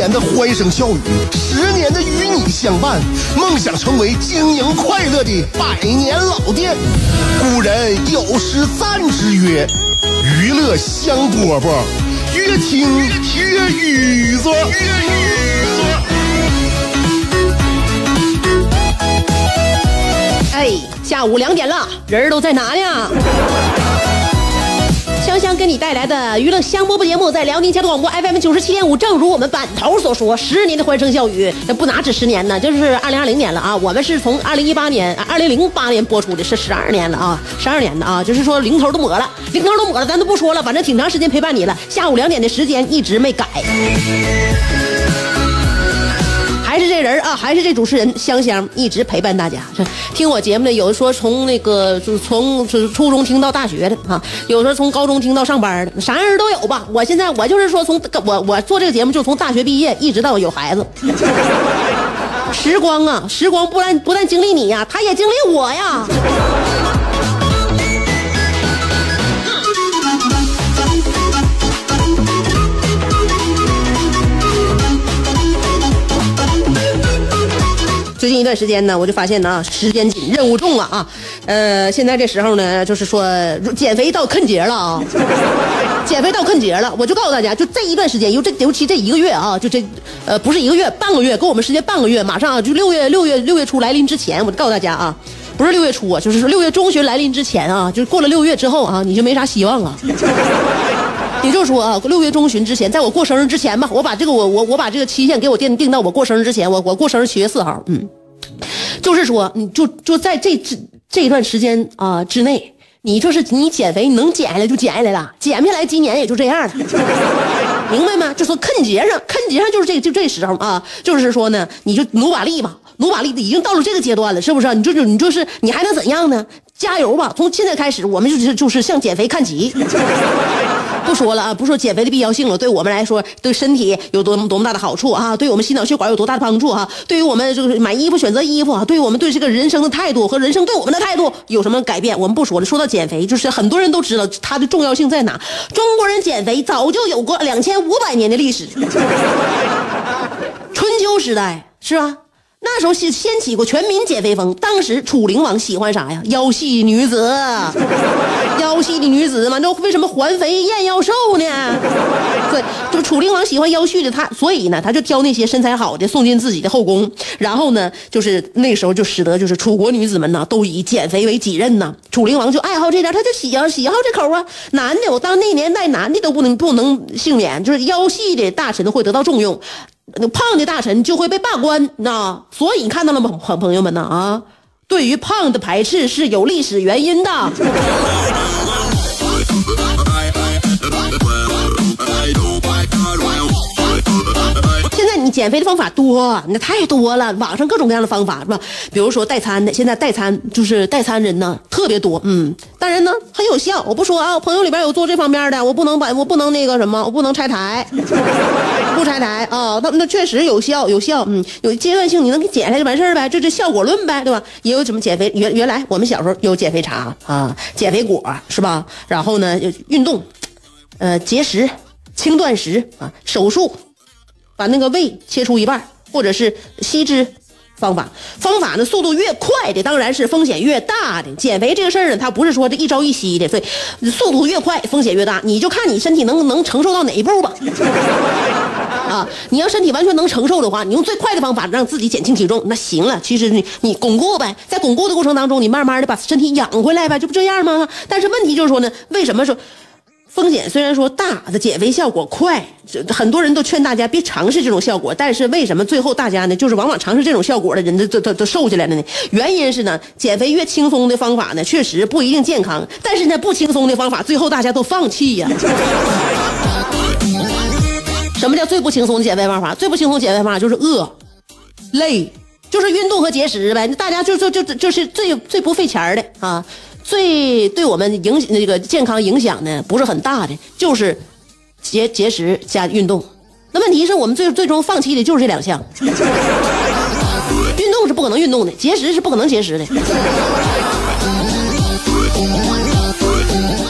年的欢声笑语，十年的与你相伴，梦想成为经营快乐的百年老店。古人有诗赞之曰：“娱乐香饽饽，越听越雨左。”哎，下午两点了，人都在哪呢？将给你带来的娱乐香饽饽节目，在辽宁交通广播 FM 九十七点五。正如我们版头所说，十年的欢声笑语，那不哪止十年呢？就是二零二零年了啊！我们是从二零一八年、二零零八年播出的，是十二年了啊，十二年的啊，就是说零头都抹了，零头都抹了，咱都不说了，反正挺长时间陪伴你了。下午两点的时间一直没改。人啊，还是这主持人香香，一直陪伴大家。听我节目的，有的说从那个就从初中听到大学的啊，有时候从高中听到上班的，啥人都有吧。我现在我就是说，从 我我做这个节目就从大学毕业一直到有孩子。时光啊，时光不但不但经历你呀，他也经历我呀。一段时间呢，我就发现呢，时间紧，任务重啊啊！呃，现在这时候呢，就是说减肥到坑节了啊，减肥到坑节了。我就告诉大家，就这一段时间，尤这尤其这一个月啊，就这呃不是一个月，半个月，给我们时间半个月，马上啊就六月六月六月初来临之前，我就告诉大家啊，不是六月初啊，就是说六月中旬来临之前啊，就过了六月之后啊，你就没啥希望了。也就是说啊，六月中旬之前，在我过生日之前吧，我把这个我我我把这个期限给我定定到我过生日之前，我我过生日七月四号，嗯，就是说，你就就在这这这一段时间啊之内，你就是你减肥，能减下来就减下来了，减不下来，今年也就这样了，明白吗？就说坑节上，坑节上就是这就这时候啊，就是说呢，你就努把力吧，努把力，已经到了这个阶段了，是不是？你就就你就是你还能怎样呢？加油吧！从现在开始，我们就是就是向减肥看齐。不说了啊，不说减肥的必要性了。对我们来说，对身体有多么多么大的好处啊！对我们心脑血管有多大的帮助哈！对于我们就是买衣服选择衣服啊，对于我们对这个人生的态度和人生对我们的态度有什么改变？我们不说了。说到减肥，就是很多人都知道它的重要性在哪。中国人减肥早就有过两千五百年的历史，春秋时代是吧？那时候掀掀起过全民减肥风，当时楚灵王喜欢啥呀？腰细女子，腰细的女子嘛，那为什么环肥燕腰瘦呢？对，就楚灵王喜欢腰细的他，所以呢，他就挑那些身材好的送进自己的后宫，然后呢，就是那时候就使得就是楚国女子们呢都以减肥为己任呢。楚灵王就爱好这点，他就喜好喜好这口啊。男的，我当那年代男的都不能不能幸免，就是腰细的大臣会得到重用。那胖的大臣就会被罢官，那所以你看到了吗，朋朋友们呢？啊，对于胖的排斥是有历史原因的。减肥的方法多，那太多了，网上各种各样的方法是吧？比如说代餐的，现在代餐就是代餐人呢特别多，嗯，当然呢很有效。我不说啊，朋友里边有做这方面的，我不能把我不能那个什么，我不能拆台，不拆台啊。那那确实有效，有效，嗯，有阶段性，你能给减下来就完事儿呗，这这效果论呗，对吧？也有什么减肥原原来我们小时候有减肥茶啊，减肥果是吧？然后呢运动，呃节食、轻断食啊，手术。把那个胃切出一半，或者是吸脂方法，方法呢速度越快的，当然是风险越大的。减肥这个事儿呢，它不是说这一朝一夕的，所以速度越快，风险越大。你就看你身体能能承受到哪一步吧。啊，你要身体完全能承受的话，你用最快的方法让自己减轻体重，那行了。其实你你巩固呗，在巩固的过程当中，你慢慢的把身体养回来呗，这不这样吗？但是问题就是说呢，为什么说？风险虽然说大，的减肥效果快，很多人都劝大家别尝试这种效果。但是为什么最后大家呢，就是往往尝试这种效果的人都都都都瘦下来了呢？原因是呢，减肥越轻松的方法呢，确实不一定健康。但是呢，不轻松的方法，最后大家都放弃呀。什么叫最不轻松的减肥方法？最不轻松减肥方法就是饿、累，就是运动和节食呗。大家就就就就是最最不费钱的啊，最对我们影那个健康影响呢不是很大的，就是节节食加运动。那问题是我们最最终放弃的就是这两项，运动是不可能运动的，节食是不可能节食的。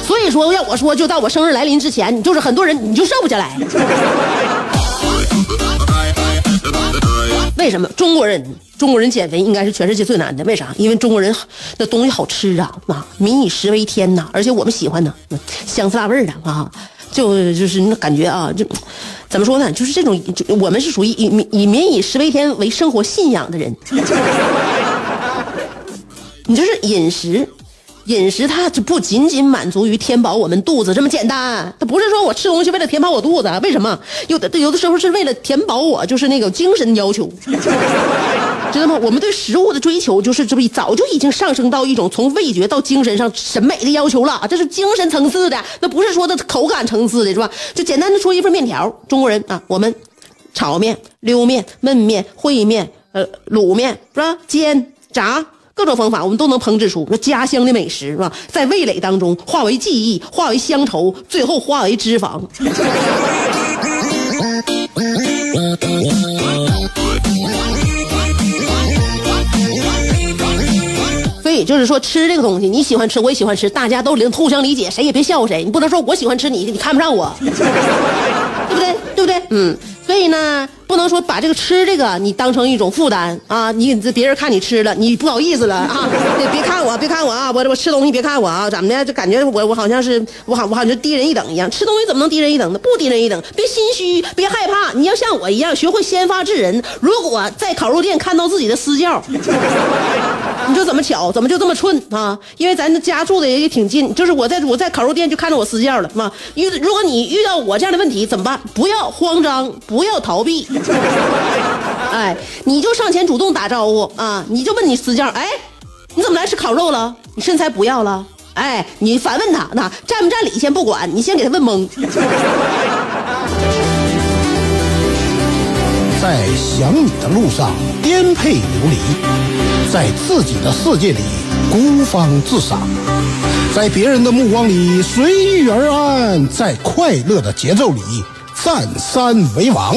所以说，要我说，就到我生日来临之前，你就是很多人你就瘦不下来。为什么中国人中国人减肥应该是全世界最难的？为啥？因为中国人那东西好吃啊，啊，民以食为天呐，而且我们喜欢呢，香辣味的啊，就就是那感觉啊，就怎么说呢？就是这种，我们是属于以民以民以食为天为生活信仰的人。你就是饮食。饮食它就不仅仅满足于填饱我们肚子这么简单，它不是说我吃东西为了填饱我肚子，为什么？有的有的时候是为了填饱我就是那个精神要求，知道吗？我们对食物的追求就是这不早就已经上升到一种从味觉到精神上审美的要求了，这是精神层次的，那不是说的口感层次的是吧？就简单的说一份面条，中国人啊，我们炒面、溜面、焖面、烩面、呃卤面是吧？煎炸。各种方法，我们都能烹制出那家乡的美食，是吧？在味蕾当中化为记忆，化为乡愁，最后化为脂肪。所以就是说，吃这个东西，你喜欢吃，我也喜欢吃，大家都互相理解，谁也别笑话谁。你不能说我喜欢吃你，你看不上我，对不对？对不对？嗯。所以呢，不能说把这个吃这个你当成一种负担啊！你这别人看你吃了，你不好意思了啊！别别看我，别看我啊！我我吃东西别看我啊！怎么的？就感觉我我好像是我好我好像低人一等一样。吃东西怎么能低人一等呢？不低人一等，别心虚，别害怕。你要像我一样学会先发制人。如果在烤肉店看到自己的私教，你说怎么巧？怎么就这么寸啊？因为咱家住的也挺近，就是我在我在烤肉店就看到我私教了嘛。遇如果你遇到我这样的问题怎么办？不要慌张，不要逃避，哎，你就上前主动打招呼啊！你就问你私教，哎，你怎么来吃烤肉了？你身材不要了？哎，你反问他，那占不占理先不管，你先给他问懵。在想你的路上颠沛流离，在自己的世界里孤芳自赏，在别人的目光里随遇而安，在快乐的节奏里。占山为王，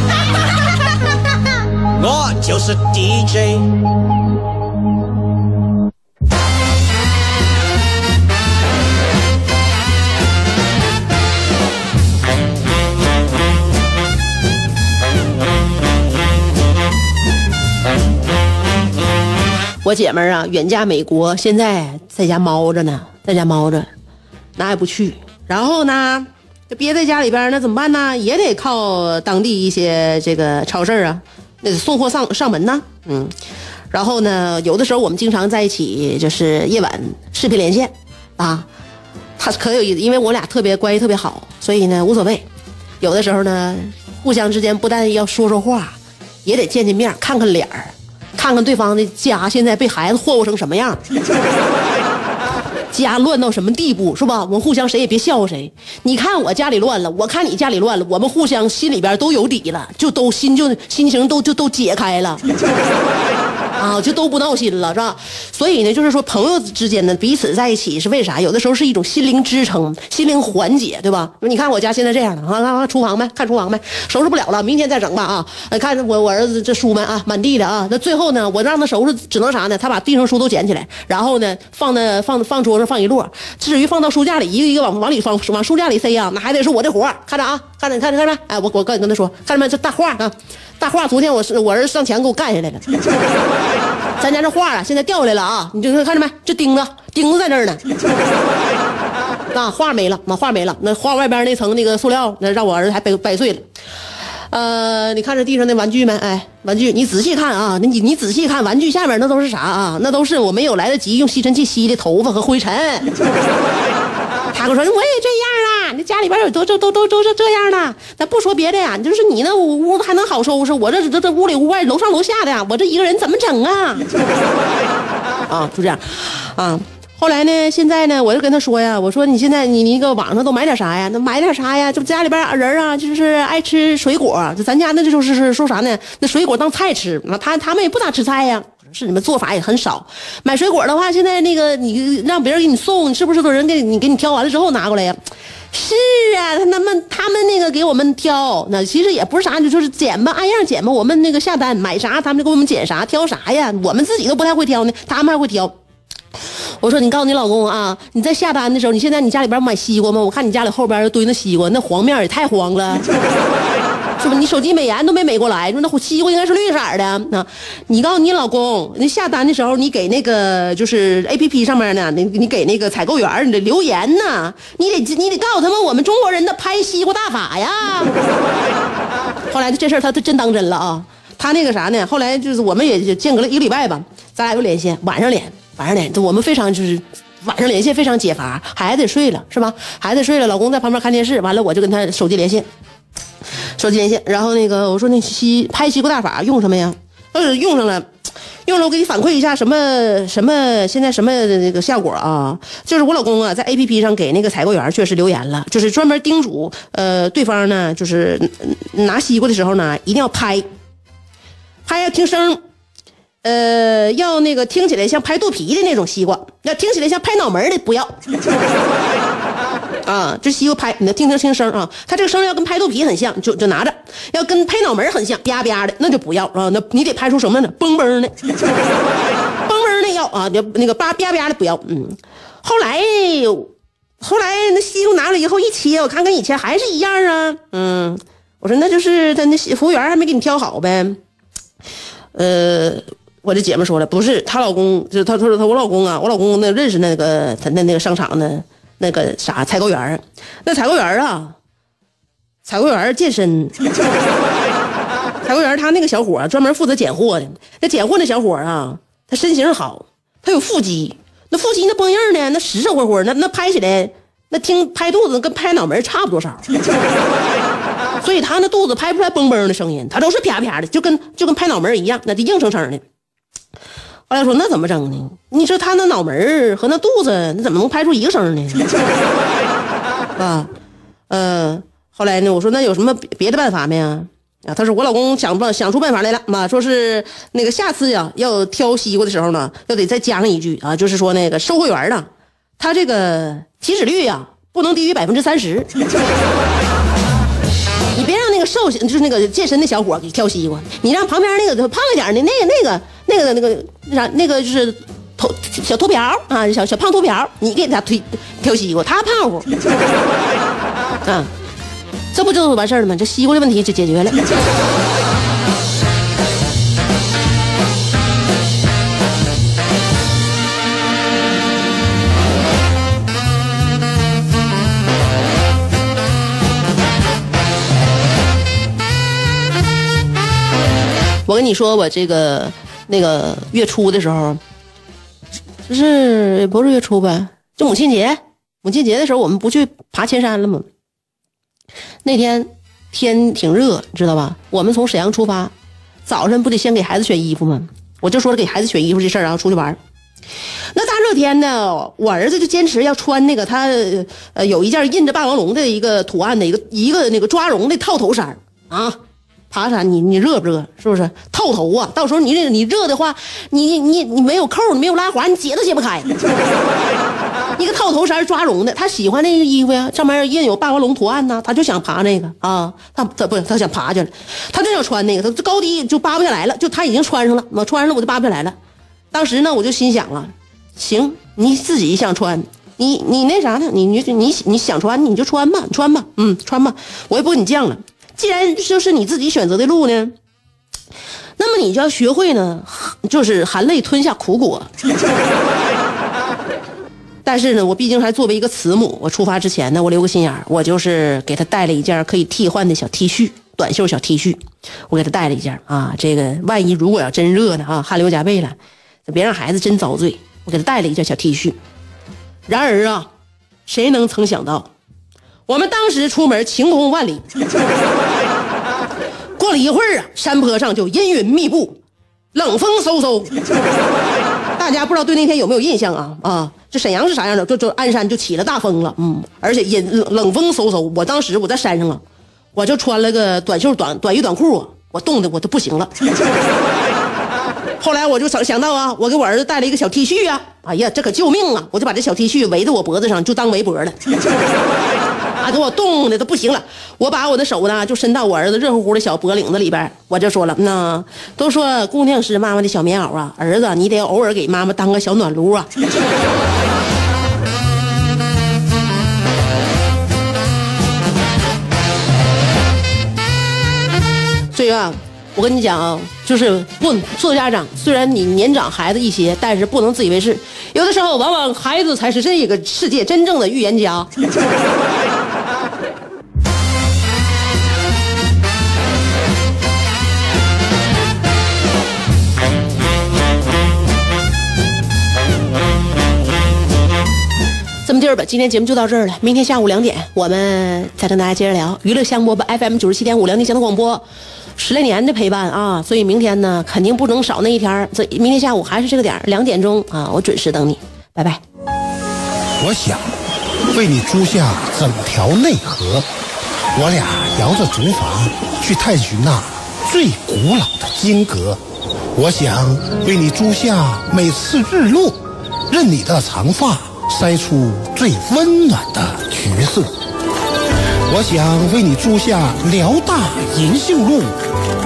我就是 DJ。我姐们儿啊，远嫁美国，现在在家猫着呢，在家猫着，哪也不去。然后呢？憋在家里边那怎么办呢？也得靠当地一些这个超市啊，那送货上上门呢。嗯，然后呢，有的时候我们经常在一起，就是夜晚视频连线啊，他可有意思，因为我俩特别关系特别好，所以呢无所谓。有的时候呢，互相之间不但要说说话，也得见见面，看看脸儿，看看对方的家现在被孩子霍霍成什么样。家乱到什么地步，是吧？我们互相谁也别笑话谁。你看我家里乱了，我看你家里乱了，我们互相心里边都有底了，就都心就心情都就都解开了。啊，就都不闹心了，是吧？所以呢，就是说朋友之间呢，彼此在一起是为啥？有的时候是一种心灵支撑、心灵缓解，对吧？你看我家现在这样的，啊啊，厨房呗，看厨房呗，收拾不了了，明天再整吧啊！看我我儿子这书们啊，满地的啊，那最后呢，我让他收拾，只能啥呢？他把地上书都捡起来，然后呢，放那放放桌上放一摞。至于放到书架里，一个一个往往里放，往书架里塞啊，那还得是我的活看着啊，看着，看着，看着，哎，我我跟跟他说，看着没？这大画啊。大画，昨天我是我儿子上前给我干下来了。咱家这画啊，现在掉下来了啊！你就看着没？这钉子，钉子在那儿呢。那画没了，那画没了。那画外边那层那个塑料，那让我儿子还掰掰碎了。呃，你看这地上的玩具没？哎，玩具，你仔细看啊，你你仔细看，玩具下面那都是啥啊？那都是我没有来得及用吸尘器吸的头发和灰尘。他哥说我也这样啊，你家里边有都都都都都是这样的。咱不说别的呀，就是你那屋子还能好收拾，我这这这屋里屋外楼上楼下的，我这一个人怎么整啊？啊，就这样，啊。后来呢？现在呢？我就跟他说呀，我说你现在你那个网上都买点啥呀？那买点啥呀？这家里边人啊，就是爱吃水果。就咱家那就是是说啥呢？那水果当菜吃。那他他们也不咋吃菜呀。是你们做法也很少。买水果的话，现在那个你让别人给你送，是不是都人给你给你挑完了之后拿过来呀？是啊，他们他们那个给我们挑，那其实也不是啥，就是捡吧，按样捡吧。我们那个下单买啥，他们就给我们捡啥，挑啥呀？我们自己都不太会挑呢，他们还会挑。我说你告诉你老公啊，你在下单的时候，你现在你家里边买西瓜吗？我看你家里后边堆那西瓜，那黄面也太黄了，是不？你手机美颜都没美过来，说那西瓜应该是绿色的啊。你告诉你老公，你下单的时候，你给那个就是 A P P 上面呢，你你给那个采购员你得留言呢，你得你得告诉他们我们中国人的拍西瓜大法呀。后来这事儿他他真当真了啊，他那个啥呢？后来就是我们也间隔了一个礼拜吧，咱俩又连线，晚上连。晚上连，我们非常就是晚上连线非常解乏，孩子睡了是吧？孩子睡了，老公在旁边看电视，完了我就跟他手机连线，手机连线，然后那个我说那西拍西瓜大法用什么呀？呃，用上了，用了，我给你反馈一下什么什么现在什么那个效果啊？就是我老公啊，在 A P P 上给那个采购员确实留言了，就是专门叮嘱呃对方呢，就是拿西瓜的时候呢，一定要拍，拍要听声。呃，要那个听起来像拍肚皮的那种西瓜，要听起来像拍脑门的不要。啊，这西瓜拍，你听听听声啊，它这个声要跟拍肚皮很像，就就拿着；要跟拍脑门很像，吧吧的，那就不要啊。那你得拍出什么呢？嘣嘣的，嘣嘣的要啊，那那个吧吧吧的不要。嗯，后来后来那西瓜拿了以后一切，我看跟以前还是一样啊。嗯，我说那就是他那服务员还没给你挑好呗。呃。我这姐们说了，不是她老公，就她她说她我老公啊，我老公那认识那个他那那个商场的那个啥采购员那采购员啊，采购员健身，采购员他那个小伙专门负责拣货的，那拣货那小伙啊，他身形好，他有腹肌，那腹肌那绷硬的，那实实活活，那那拍起来，那听拍肚子跟拍脑门差不多少，所以他那肚子拍不出来嘣嘣的声音，他都是啪啪的，就跟就跟拍脑门一样，那就硬生生的。后来说那怎么整呢？你说他那脑门和那肚子，那怎么能拍出一个声呢？啊，呃，后来呢，我说那有什么别的办法没啊？啊，他说我老公想办想出办法来了嘛，说是那个下次呀要挑西瓜的时候呢，要得再加上一句啊，就是说那个售货员呢，他这个起止率呀不能低于百分之三十。你别让那个瘦就是那个健身的小伙给挑西瓜，你让旁边那个胖一点的那个那个。那个那个那啥那个就是头小秃瓢啊，小小胖秃瓢，你给他推挑西瓜，他胖乎，啊，这不就完事儿了吗？这西瓜的问题就解决了。我跟你说，我这个。那个月初的时候，就是不是月初呗？就母亲节，母亲节的时候，我们不去爬千山了吗？那天天挺热，你知道吧？我们从沈阳出发，早晨不得先给孩子选衣服吗？我就说了给孩子选衣服这事儿，然后出去玩。那大热天的，我儿子就坚持要穿那个他呃有一件印着霸王龙的一个图案的一个一个那个抓绒的套头衫啊。爬山，你你热不热？是不是套头啊？到时候你这你热的话，你你你没有扣，你没有拉环，你解都解不开。一个套头衫抓绒的，他喜欢那个衣服呀，上面印有霸王龙图案呢，他就想爬那个啊，他他不他想爬去了，他就想穿那个，他高低就扒不下来了，就他已经穿上了，我穿上了我就扒不下来了。当时呢，我就心想了，行，你自己想穿，你你那啥呢？你你你你想穿你就穿吧，穿吧，嗯，穿吧，我也不跟你犟了。既然就是你自己选择的路呢，那么你就要学会呢，就是含泪吞下苦果。但是呢，我毕竟还作为一个慈母，我出发之前呢，我留个心眼儿，我就是给他带了一件可以替换的小 T 恤。短袖小 T 恤，我给他带了一件啊。这个万一如果要真热呢啊，汗流浃背了，别让孩子真遭罪。我给他带了一件小 T 恤。然而啊，谁能曾想到，我们当时出门晴空万里，过了一会儿啊，山坡上就阴云密布，冷风嗖嗖。大家不知道对那天有没有印象啊？啊，这沈阳是啥样的？就就鞍山就起了大风了，嗯，而且阴冷风嗖嗖。我当时我在山上啊，我就穿了个短袖短短衣短裤啊，我冻得我都不行了。后来我就想想到啊，我给我儿子带了一个小 T 恤啊，哎呀，这可救命啊！我就把这小 T 恤围在我脖子上，就当围脖了。啊，给我冻的都不行了。我把我的手呢，就伸到我儿子热乎乎的小脖领子里边，我就说了，那都说姑娘是妈妈的小棉袄啊，儿子你得偶尔给妈妈当个小暖炉啊。所以啊。我跟你讲啊，就是不做家长，虽然你年长孩子一些，但是不能自以为是。有的时候，往往孩子才是这个世界真正的预言家。这么地儿吧，今天节目就到这儿了。明天下午两点，我们再跟大家接着聊娱乐香饽饽 FM 九十七点五辽宁交通广播。十来年的陪伴啊，所以明天呢，肯定不能少那一天这明天下午还是这个点儿两点钟啊，我准时等你，拜拜。我想为你租下整条内河，我俩摇着竹筏去探寻那最古老的金阁。我想为你租下每次日落，任你的长发筛出最温暖的橘色。我想为你租下辽大银杏路，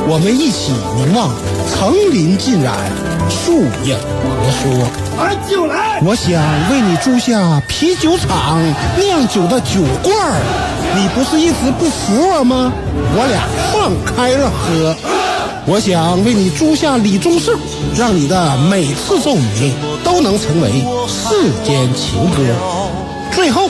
我们一起凝望层林尽染，树影婆娑。来酒来！我想为你租下啤酒厂酿酒的酒罐儿，你不是一直不服我吗？我俩放开了喝。我想为你租下李宗盛，让你的每次奏鸣都能成为世间情歌。最后。